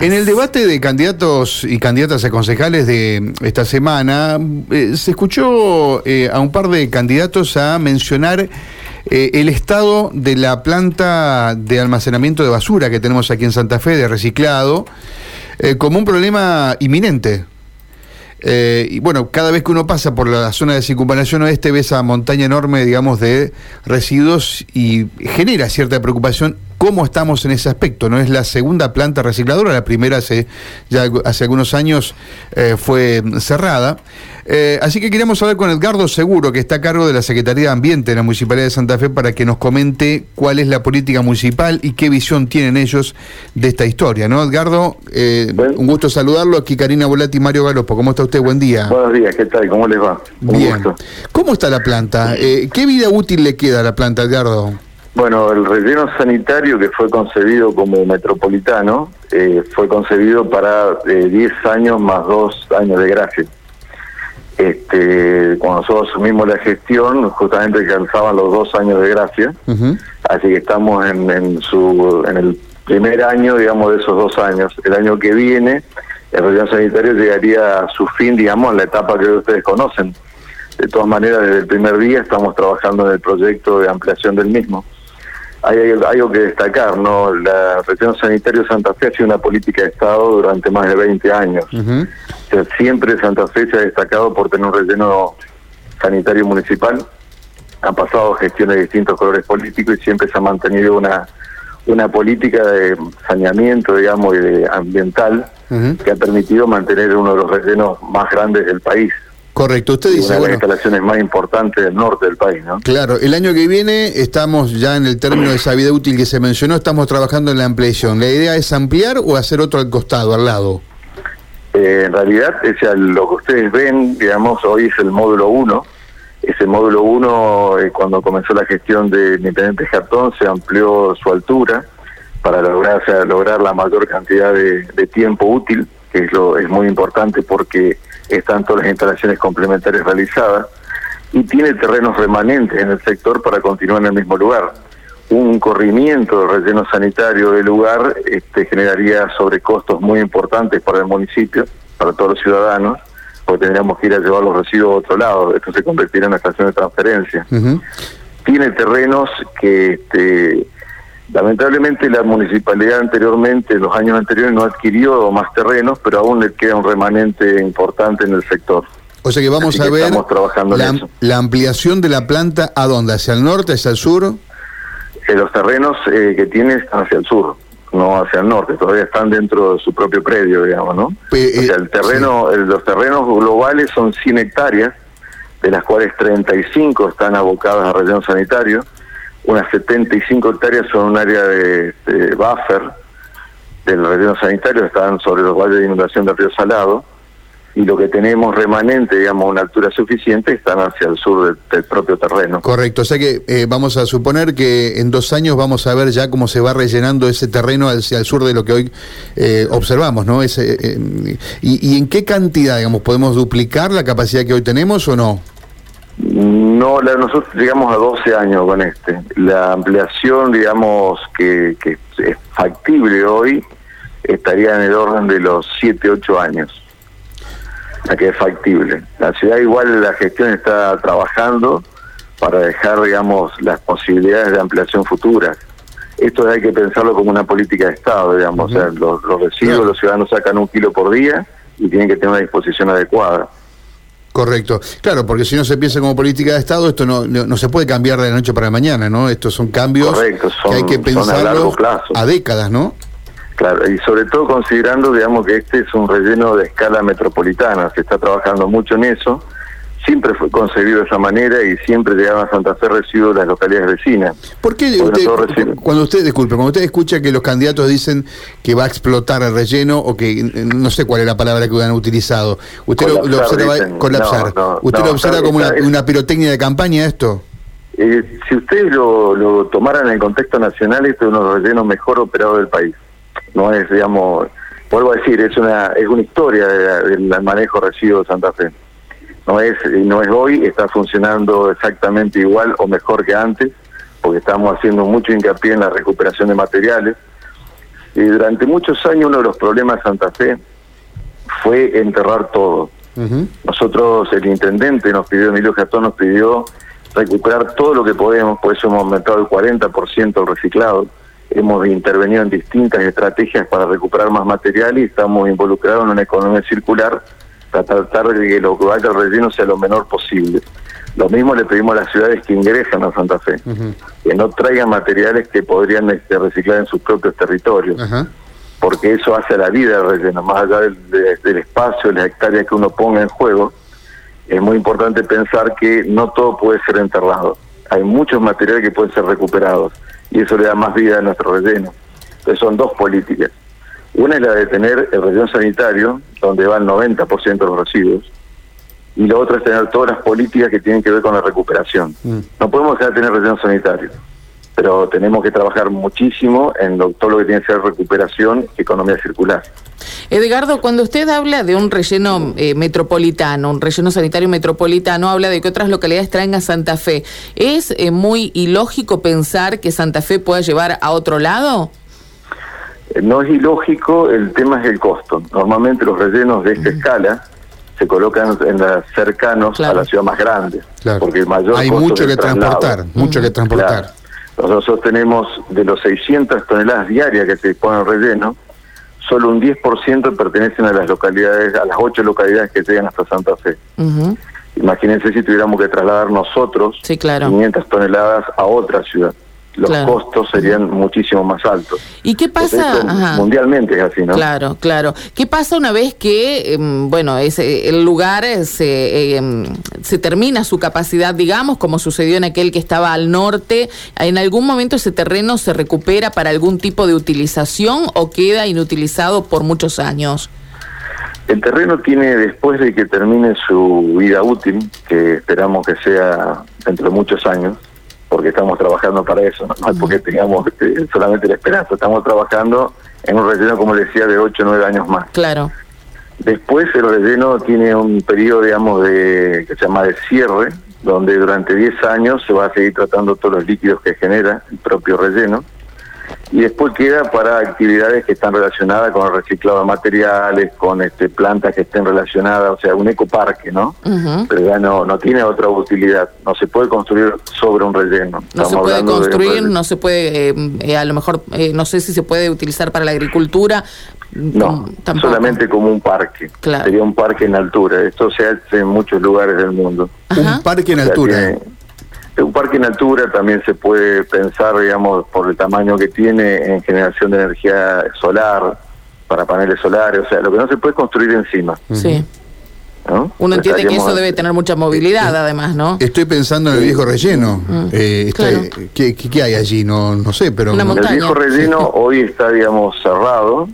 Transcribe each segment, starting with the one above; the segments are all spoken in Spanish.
En el debate de candidatos y candidatas a concejales de esta semana, eh, se escuchó eh, a un par de candidatos a mencionar eh, el estado de la planta de almacenamiento de basura que tenemos aquí en Santa Fe, de reciclado, como un problema inminente. y bueno, cada vez que uno pasa por la zona de circunvalación oeste ve esa montaña enorme, digamos, de residuos y genera cierta preocupación cómo estamos en ese aspecto. No es la segunda planta recicladora, la primera hace ya hace algunos años eh, fue cerrada. Eh, así que queríamos hablar con Edgardo Seguro, que está a cargo de la Secretaría de Ambiente de la Municipalidad de Santa Fe, para que nos comente cuál es la política municipal y qué visión tienen ellos de esta historia. ¿No, Edgardo? Eh, un gusto saludarlo. Aquí Karina Volati y Mario Galopo. ¿Cómo está usted? Buen día. Buenos días, ¿qué tal? ¿Cómo les va? Bien. ¿Cómo está la planta? ¿Qué vida útil le queda a la planta, Edgardo? Bueno, el relleno sanitario que fue concebido como metropolitano eh, fue concebido para 10 eh, años más 2 años de gracia. Este, cuando nosotros asumimos la gestión, justamente alcanzaban los dos años de gracia, así que estamos en, su, en el primer año, digamos, de esos dos años. El año que viene, el relleno sanitario llegaría a su fin, digamos, en la etapa que ustedes conocen. De todas maneras, desde el primer día estamos trabajando en el proyecto de ampliación del mismo hay, algo que destacar, ¿no? La región sanitaria de Santa Fe ha sido una política de Estado durante más de 20 años. siempre Santa Fe se ha destacado por tener un relleno sanitario municipal. Han pasado gestiones de distintos colores políticos y siempre se ha mantenido una una política de saneamiento, digamos, y de ambiental que ha permitido mantener uno de los rellenos más grandes del país. Correcto, usted dice... Una de las instalaciones más importantes del norte del país, ¿no? Claro, el año que viene estamos ya en el término de esa vida útil que se mencionó, estamos trabajando en la ampliación. ¿La idea es ampliar o hacer otro al costado, al lado? Eh, en realidad, ese, lo que ustedes ven, digamos, hoy es el módulo 1. Ese módulo 1, eh, cuando comenzó la gestión de Intendente Jatón, se amplió su altura para lograr, lograr la mayor cantidad de, de tiempo útil, que es, lo, es muy importante porque están todas las instalaciones complementarias realizadas y tiene terrenos remanentes en el sector para continuar en el mismo lugar. Un corrimiento del relleno sanitario del lugar este, generaría sobrecostos muy importantes para el municipio, para todos los ciudadanos, porque tendríamos que ir a llevar los residuos a otro lado. Esto se convertiría en una estación de transferencia. Tiene terrenos que este, Lamentablemente la municipalidad anteriormente, en los años anteriores, no adquirió más terrenos, pero aún le queda un remanente importante en el sector. O sea que vamos a ver trabajando la, ampliación de la planta a dónde, hacia el norte, hacia el sur. Eh, los terrenos eh, que tiene están hacia el sur, no hacia el norte, todavía están dentro de su propio predio, digamos, ¿no? Eh, o sea, el terreno, los terrenos globales son 100 hectáreas, de las cuales 35 están abocadas a relleno sanitario unas 75 hectáreas son un área de, buffer del relleno sanitario, están sobre los valles de inundación del río Salado, y lo que tenemos remanente, digamos, a una altura suficiente, están hacia el sur del, propio terreno. Correcto, o sea que eh, vamos a suponer que en dos años vamos a ver ya cómo se va rellenando ese terreno hacia el sur de lo que hoy eh, observamos, ¿no? Ese, eh, y, ¿Y en qué cantidad, digamos, podemos duplicar la capacidad que hoy tenemos o no? No, la, nosotros llegamos a 12 años con este. La ampliación, digamos, que, es factible hoy, estaría en el orden de los 7, 8 años. La que es factible. La ciudad igual la gestión está trabajando para dejar, digamos, las posibilidades de ampliación futuras. Esto hay que pensarlo como una política de Estado, digamos. O sea, los, los residuos, los ciudadanos sacan un kilo por día y tienen que tener una disposición adecuada. Correcto. Claro, porque si no se piensa como política de Estado, esto no, no, se puede cambiar de la noche para la mañana, ¿no? Estos son cambios que hay que pensar a, largo plazo. a décadas, ¿no? Claro, y sobre todo considerando, digamos, que este es un relleno de escala metropolitana, se está trabajando mucho en eso siempre fue concebido de esa manera y siempre llegaban a Santa Fe residuos de las localidades vecinas. ¿Por qué usted, cuando usted, disculpe, cuando usted escucha que los candidatos dicen que va a explotar el relleno o que no sé cuál es la palabra que han utilizado, usted lo, observa colapsar, ¿usted lo observa como una, pirotecnia de campaña esto? Eh, si ustedes lo, tomaran en el contexto nacional, esto es uno de los rellenos mejor operados del país. No es, digamos, vuelvo a decir, es una es una historia del manejo de residuos de Santa Fe no es, no es hoy, está funcionando exactamente igual o mejor que antes, porque estamos haciendo mucho hincapié en la recuperación de materiales. Y durante muchos años uno de los problemas de Santa Fe fue enterrar todo. Nosotros, el intendente nos pidió, Emilio Gastón nos pidió recuperar todo lo que podemos, por eso hemos aumentado el 40% el reciclado. Hemos intervenido en distintas estrategias para recuperar más material y estamos involucrados en una economía circular tratar de que lo que vaya al relleno sea lo menor posible. Lo mismo le pedimos a las ciudades que ingresan a Santa Fe, que no traigan materiales que podrían este, reciclar en sus propios territorios, porque eso hace la vida del relleno, más allá del, del espacio, las hectáreas que uno ponga en juego, es muy importante pensar que no todo puede ser enterrado. Hay muchos materiales que pueden ser recuperados y eso le da más vida a nuestro relleno. Entonces son dos políticas. Una es la de tener el relleno sanitario, donde va el 90% de los residuos, y la otra es tener todas las políticas que tienen que ver con la recuperación. Mm. No podemos dejar de tener relleno sanitario, pero tenemos que trabajar muchísimo en todo lo que tiene que ser recuperación y economía circular. Edgardo, cuando usted habla de un relleno eh, metropolitano, un relleno sanitario metropolitano, habla de que otras localidades traen a Santa Fe. ¿Es eh, muy ilógico pensar que Santa Fe pueda llevar a otro lado? Eh, no es ilógico, el tema es el costo. Normalmente los rellenos de esta escala se colocan en las cercanos a la ciudad más grande, porque el mayor hay mucho que transportar, mucho que transportar. Nosotros tenemos de los 600 toneladas diarias que se disponen relleno, solo un 10% pertenecen a las localidades, a las ocho localidades que llegan hasta Santa Fe. Imagínense si tuviéramos que trasladar nosotros 500 toneladas a otra ciudad los costos serían muchísimo más altos. ¿Y qué pasa? Mundialmente es así, ¿no? Claro, claro. ¿Qué pasa una vez que, em, bueno, ese, el lugar se, em, se termina su capacidad, digamos, como sucedió en aquel que estaba al norte? ¿En algún momento ese terreno se recupera para algún tipo de utilización o queda inutilizado por muchos años? El terreno tiene, después de que termine su vida útil, que esperamos que sea dentro de muchos años, porque estamos trabajando para eso, no, es porque tengamos este, solamente la esperanza, estamos trabajando en un relleno, como decía, de 8 o 9 años más. Claro. Después el relleno tiene un periodo, digamos, de que se llama de cierre, donde durante 10 años se va a seguir tratando todos los líquidos que genera el propio relleno y después queda para actividades que están relacionadas con el reciclado de materiales, con este plantas que estén relacionadas, o sea, un ecoparque, ¿no? Pero ya no no tiene otra utilidad, no se puede construir sobre un relleno. No se puede construir, no se puede, eh, a lo mejor, eh, no sé si se puede utilizar para la agricultura. No, solamente como un parque. Sería un parque en altura. Esto se hace en muchos lugares del mundo. Un parque en altura. Un parque en altura también se puede pensar, digamos, por el tamaño que tiene en generación de energía solar, para paneles solares, o sea, lo que no se puede construir encima. Sí. Uno entiende que eso debe tener mucha movilidad, además, ¿no? Estoy pensando en el viejo relleno. Mm. Eh, ¿qué, hay allí? No, no sé, pero... el viejo relleno hoy está, digamos, cerrado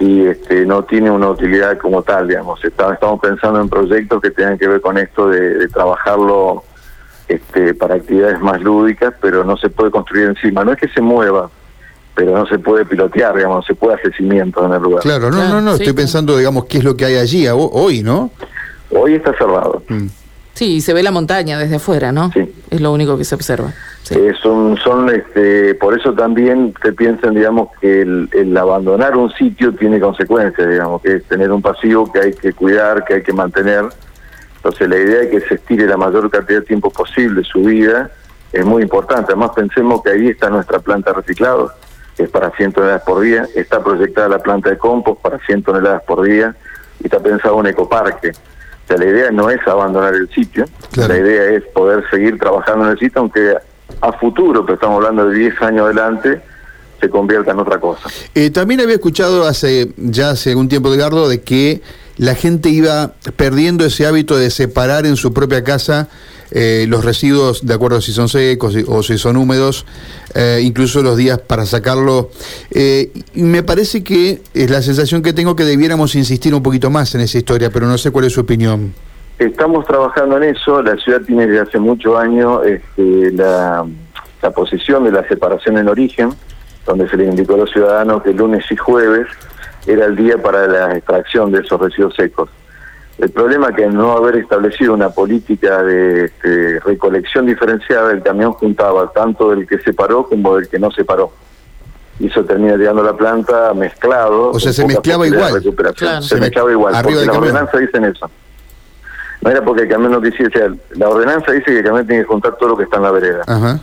y este, no tiene una utilidad como tal, digamos. estamos pensando en proyectos que tengan que ver con esto de trabajarlo este, para actividades más lúdicas, pero no se puede construir encima. No es que se mueva, pero no se puede pilotear, digamos, se puede hacer cimientos en el lugar. Claro, no, no, no, estoy pensando, digamos, qué es lo que hay allí hoy, ¿no? Hoy está cerrado. Mm. Sí, se ve la montaña desde afuera, ¿no? Sí. Es lo único que se observa. Eh, son, son este, por eso también se piensan, digamos, que el, el, abandonar un sitio tiene consecuencias, digamos, que es tener un pasivo que hay que cuidar, que hay que mantener entonces la idea de que se estire la mayor cantidad de tiempo posible su vida es muy importante. Además pensemos que ahí está nuestra planta reciclada, que es para 100 toneladas por día, está proyectada la planta de compost para 100 toneladas por día y está pensado un ecoparque. O sea, la idea no es abandonar el sitio, la idea es poder seguir trabajando en el sitio, aunque a futuro, pero estamos hablando de 10 años adelante, se convierta en otra cosa. Eh, también había escuchado hace ya hace algún tiempo, Edgardo, de que la gente iba perdiendo ese hábito de separar en su propia casa eh, los residuos, de acuerdo a si son secos o si son húmedos, eh, incluso los días para sacarlo. Eh, me parece que es la sensación que tengo que debiéramos insistir un poquito más en esa historia, pero no sé cuál es su opinión. Estamos trabajando en eso, la ciudad tiene desde hace muchos años este, la, la posición de la separación en origen, donde se le indicó a los ciudadanos que lunes y jueves era el día para la extracción de esos residuos secos. El problema es que no haber establecido una política de este, recolección diferenciada, el camión juntaba tanto del que se paró como del que no se paró. y eso termina llegando a la planta mezclado. O sea, se mezclaba igual. Se, mezclaba igual, porque las ordenanzas dicen eso. No era porque el camión no quisiera, o sea, la ordenanza dice que el camión tiene que juntar todo lo que está en la vereda. Ajá.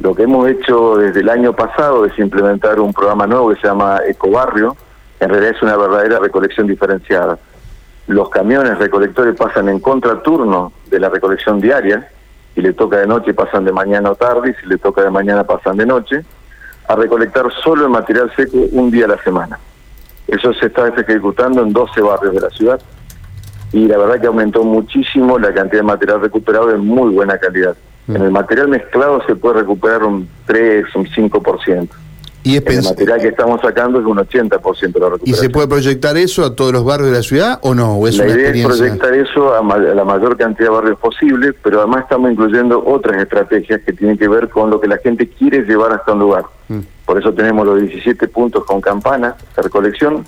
Lo que hemos hecho desde el año pasado es implementar un programa nuevo que se llama Ecobarrio, en realidad es una verdadera recolección diferenciada. Los camiones recolectores pasan en contraturno de la recolección diaria, si le toca de noche pasan de mañana o tarde, y si le toca de mañana pasan de noche, a recolectar solo el material seco un día a la semana. Eso se está ejecutando en 12 barrios de la ciudad y la verdad que aumentó muchísimo la cantidad de material recuperado de muy buena calidad. Mm. En el material mezclado se puede recuperar un 3, un 5%. Y es el material que estamos sacando es un 80% de la recuperación. ¿Y se puede proyectar eso a todos los barrios de la ciudad o no? la idea es proyectar eso a, la mayor cantidad de barrios posible, pero además estamos incluyendo otras estrategias que tienen que ver con lo que la gente quiere llevar hasta un lugar. Mm. Por eso tenemos los 17 puntos con campana de recolección,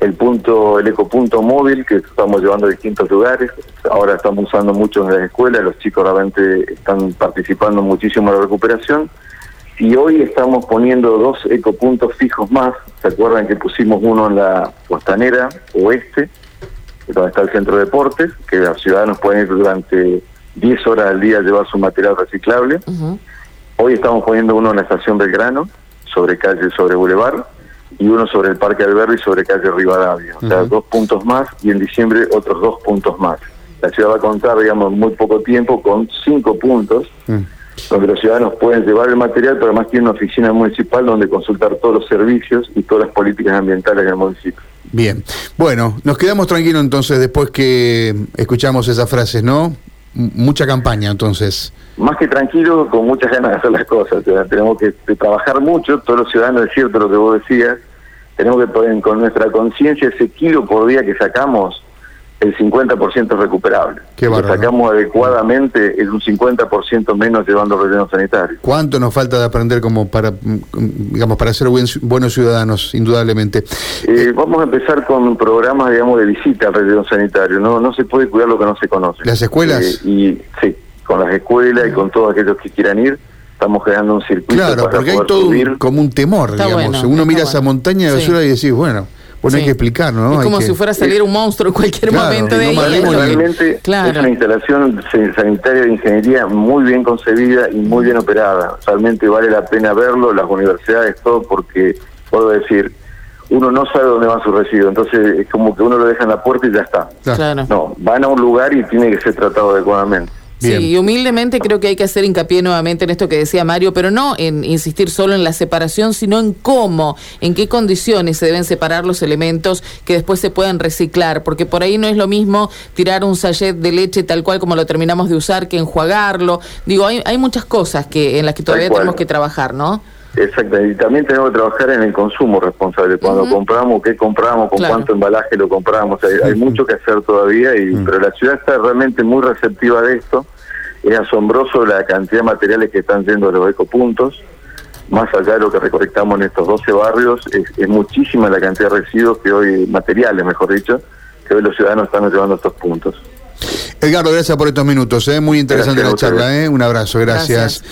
el punto, el ecopunto móvil que estamos llevando a distintos lugares. Ahora estamos usando mucho en las escuelas, los chicos realmente están participando muchísimo en la recuperación y hoy estamos poniendo dos ecopuntos fijos más. ¿Se acuerdan que pusimos uno en la costanera oeste, donde está el centro de deportes, que los ciudadanos pueden ir durante 10 horas al día a llevar su material reciclable? Hoy estamos poniendo uno en la estación Belgrano, sobre calle, sobre Boulevard, y uno sobre el Parque Alberdi, sobre calle Rivadavia. O sea, dos puntos más y en diciembre otros dos puntos más. La ciudad va a contar, digamos, en muy poco tiempo con cinco puntos. Mm donde los ciudadanos pueden llevar el material, pero además tiene una oficina municipal donde consultar todos los servicios y todas las políticas ambientales del municipio. Bien, bueno, nos quedamos tranquilos entonces después que escuchamos esas frases, ¿no? mucha campaña entonces. Más que tranquilo, con muchas ganas de hacer las cosas. tenemos que trabajar mucho, todos los ciudadanos, es cierto lo que vos decías, tenemos que poner con nuestra conciencia ese kilo por día que sacamos el 50% recuperable. Qué Lo sacamos adecuadamente es un 50% menos llevando relleno sanitario. ¿Cuánto nos falta de aprender como para digamos para ser buenos ciudadanos, indudablemente? Eh, vamos a empezar con programas, digamos, de visita al relleno sanitario. No no se puede cuidar lo que no se conoce. ¿Las escuelas? Eh, y sí, con las escuelas y con todos aquellos que quieran ir estamos creando un circuito claro, porque hay todo como un temor, digamos. Uno mira esa montaña de basura y decís, bueno, bueno, hay que explicar, ¿no? Es como si fuera a salir un monstruo en cualquier momento de ahí. Realmente es una instalación sanitaria de ingeniería muy bien concebida y muy bien operada. Realmente vale la pena verlo, las universidades, todo, porque puedo decir, uno no sabe dónde va su residuo, entonces es como que uno lo deja en la puerta y ya está. Claro. No, van a un lugar y tiene que ser tratado adecuadamente. Sí, y humildemente creo que hay que hacer hincapié nuevamente en esto que decía Mario, pero no en insistir solo en la separación, sino en cómo, en qué condiciones se deben separar los elementos que después se pueden reciclar, porque por ahí no es lo mismo tirar un sachet de leche tal cual como lo terminamos de usar que enjuagarlo. Digo, hay, hay muchas cosas que en las que todavía tenemos que trabajar, ¿no? Exacto, y también tenemos que trabajar en el consumo responsable. Cuando compramos, qué compramos, con cuánto embalaje lo compramos. Hay, mucho que hacer todavía, y pero la ciudad está realmente muy receptiva de esto. Es asombroso la cantidad de materiales que están yendo a los ecopuntos. Más allá de lo que recolectamos en estos 12 barrios, es, muchísima la cantidad de residuos que hoy, materiales mejor dicho, que hoy los ciudadanos están llevando a estos puntos. Edgardo, gracias por estos minutos, ¿eh? muy interesante la charla, ¿eh? un abrazo, gracias.